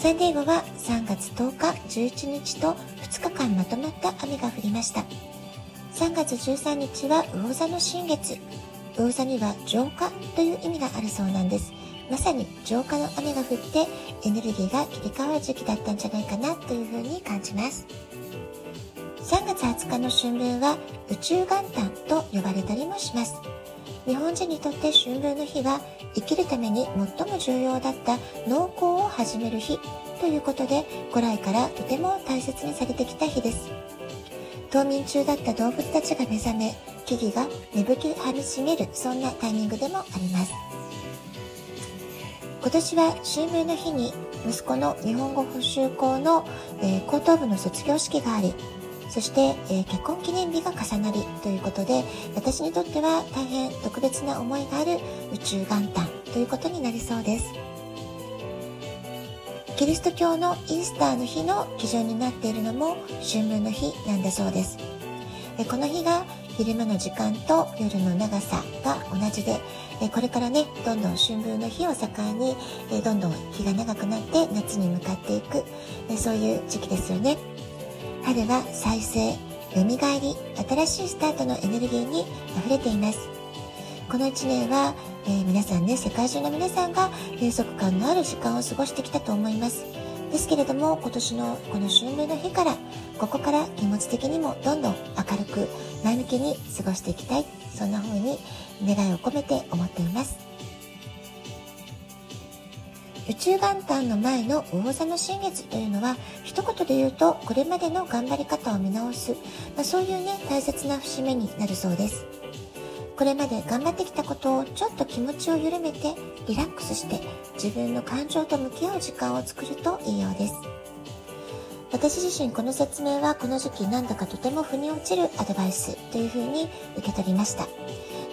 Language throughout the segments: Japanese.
サンデーゴは3月10日、11日と2日間まとまった雨が降りました。3月13日は魚座の新月。魚座には浄化という意味があるそうなんです。まさに浄化の雨が降ってエネルギーが切り替わる時期だったんじゃないかなというふうに感じます。3月20日の春分は宇宙元旦と呼ばれたりもします。日本人にとって春分の日は生きるために最も重要だった農耕を始める日ということで古来からとても大切にされてきた日です。冬眠中だった動物たちが目覚め、木々が芽吹き張りしめる、そんなタイミングでもあります。今年は春分の日に息子の日本語補習校の、えー、高等部の卒業式があり、そして、えー、結婚記念日が重なりということで、私にとっては大変特別な思いがある宇宙元旦ということになりそうです。キリスト教のイースターの日の基準になっているのも春分の日なんだそうです。この日が昼間の時間と夜の長さが同じで、これからね、どんどん春分の日を境に、どんどん日が長くなって夏に向かっていく、そういう時期ですよね。春は再生、蘇り、新しいスタートのエネルギーに溢れています。この1年はえー、皆さんね、世界中の皆さんが閉塞感のある時間を過ごしてきたと思います。ですけれども、今年のこの春分の日から、ここから気持ち的にもどんどん明るく前向きに過ごしていきたい。そんな風に願いを込めて思っています。宇宙元旦の前の魚座の新月というのは一言で言うとこれまでの頑張り方を見直す、まあ、そういうね大切な節目になるそうですこれまで頑張ってきたことをちょっと気持ちを緩めてリラックスして自分の感情と向き合う時間を作るといいようです。私自身この説明はこの時期なんだかとても腑に落ちるアドバイスというふうに受け取りました。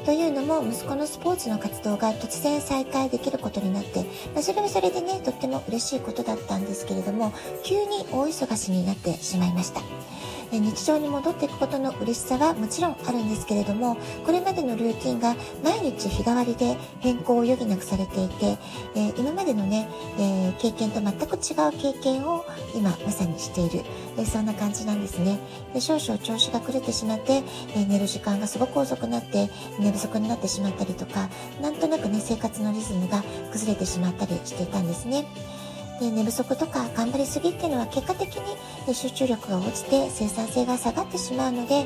というのも息子のスポーツの活動が突然再開できることになって、まあ、それはそれでねとっても嬉しいことだったんですけれども急に大忙しになってしまいました。日常に戻っていくことの嬉しさはもちろんあるんですけれどもこれまでのルーティンが毎日日替わりで変更を余儀なくされていて、え今までのね、え経験と全く違う経験を今まさにしている、えそんな感じなんですねで少々調子が狂ってしまって、え寝る時間がすごく遅くなって寝不足になってしまったりとかなんとなくね生活のリズムが崩れてしまったりしていたんですね。で寝不足とか頑張りすぎっていうのは結果的に集中力が落ちて生産性が下がってしまうのでや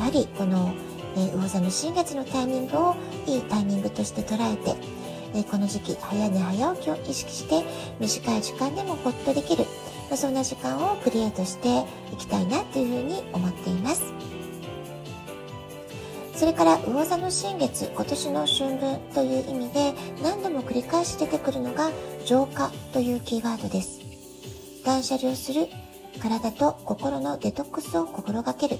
はりこの魚座の新月のタイミングをいいタイミングとして捉えてこの時期早寝早起きを意識して短い時間でもほっとできるそんな時間をクリエイトしていきたいなというふうに思っています。それから魚座の新月、今年の春分という意味で何度も繰り返し出てくるのが浄化というキーワードです。断捨離をする、体と心のデトックスを心がける、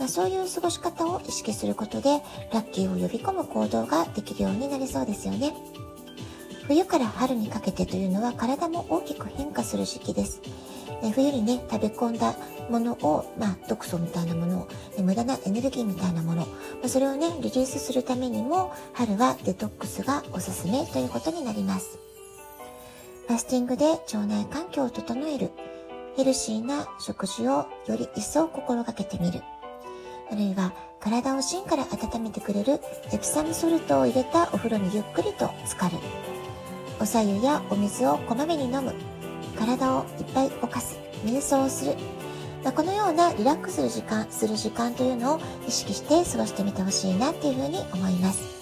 まあ、そういう過ごし方を意識することでラッキーを呼び込む行動ができるようになりそうですよね。冬から春にかけてというのは体も大きく変化する時期です。え冬にね、食べ込んだものを、まあ、毒素みたいなものを、無駄なエネルギーみたいなもの、まあ、それをね、リリースするためにも、春はデトックスがおすすめということになります。ファスティングで腸内環境を整える、ヘルシーな食事をより一層心がけてみる。あるいは体を芯から温めてくれるエプサムソルトを入れたお風呂にゆっくりと浸かる。お茶湯やお水をこまめに飲む。体をいっぱい動かす。瞑想をする。まあ、このようなリラックスする時間、する時間というのを意識して過ごしてみてほしいなっていうふうに思います。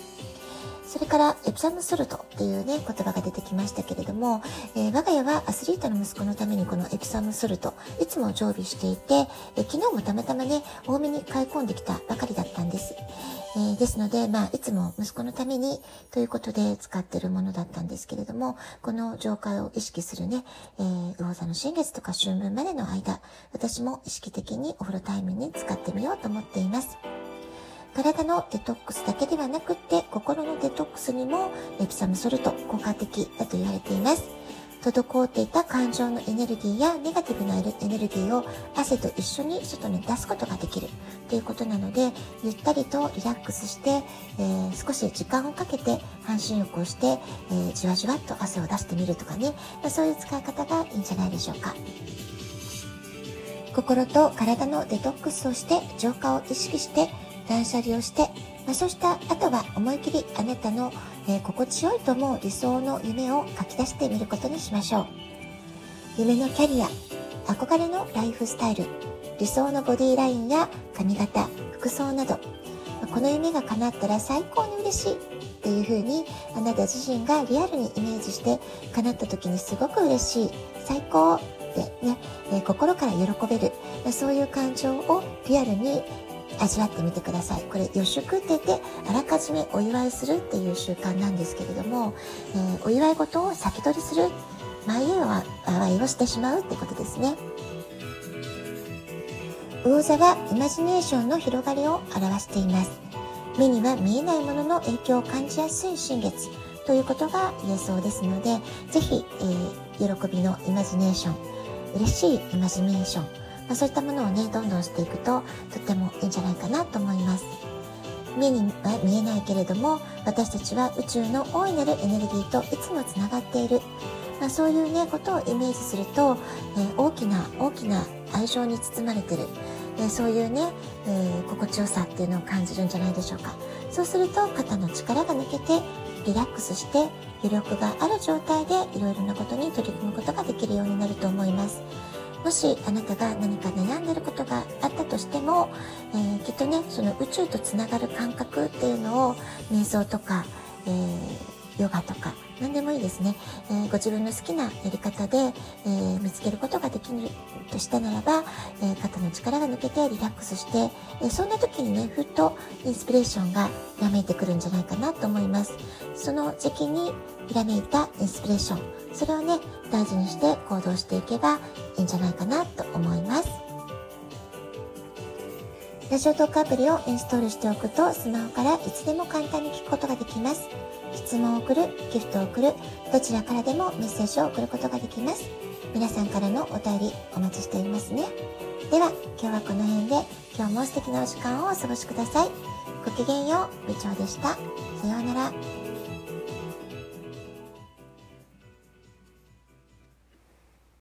それからエプサムソルトっていうね、言葉が出てきましたけれども、えー、我が家はアスリートの息子のためにこのエプサムソルト、いつも常備していて、えー、昨日もたまたまね、多めに買い込んできたばかりだったんです。えー、ですので、まあ、いつも息子のためにということで使ってるものだったんですけれども、この浄化を意識するね、えー、魚座の新月とか春分までの間、私も意識的にお風呂タイムに使ってみようと思っています。体のデトックスだけではなくって、心のデトックスにもエプサムソルト効果的だと言われています。滞っていた感情のエネルギーやネガティブなエネルギーを汗と一緒に外に出すことができるということなので、ゆったりとリラックスして、えー、少し時間をかけて半身浴をして、えー、じわじわっと汗を出してみるとかね、まあ、そういう使い方がいいんじゃないでしょうか。心と体のデトックスをして浄化を意識して断捨離をして、まあ、そうした後は思い切りあなたのえー、心地よいと思う理想の夢を書き出してみることにしましょう。夢のキャリア、憧れのライフスタイル、理想のボディラインや髪型、服装などま、この夢が叶ったら最高に嬉しいっていう風にあなた自身がリアルにイメージして叶った時にすごく嬉しい、最高ってね、えー、心から喜べる、そういう感情をリアルに味わってみてください。これ予祝って言ってあらかじめお祝いするっていう習慣なんですけれども、えー、お祝い事を先取りする前は祝いをしてしまうってことですね。魚座はイマジネーションの広がりを表しています。目には見えないものの影響を感じやすい新月ということが言えそうですので、ぜひ、えー、喜びのイマジネーション、嬉しいイマジネーション、まあ、そういったものをね、どんどんしていくと、とってもいいんじゃないかなと思います。目には見えないけれども、私たちは宇宙の大いなるエネルギーといつもつながっている。まあ、そういうね、ことをイメージすると、えー、大きな大きな愛情に包まれてる。えー、そういうね、えー、心地よさっていうのを感じるんじゃないでしょうか。そうすると肩の力が抜けてリラックスして余力がある状態でいろいろなことに取り組むことができるようになると思います。もしあなたが何か悩んでることがあったとしても、えー、きっとねその宇宙とつながる感覚っていうのを瞑想とか、えー、ヨガとか何でもいいですね、えー、ご自分の好きなやり方で、えー、見つけることができるとしたならば、えー、肩の力が抜けてリラックスして、えそんな時にねふっとインスピレーションがひらめてくるんじゃないかなと思います。その時期にひらめいたインスピレーションそれをね大事にして行動していけばいいんじゃないかなと思います。ラジオトークアプリをインストールしておくとスマホからいつでも簡単に聞くことができます質問を送る、ギフトを送る、どちらからでもメッセージを送ることができます。皆さんからのお便りお待ちしておりますね。では、今日はこの辺で、今日も素敵なお時間をお過ごしください。ごきげんよう、部長でした。さようなら。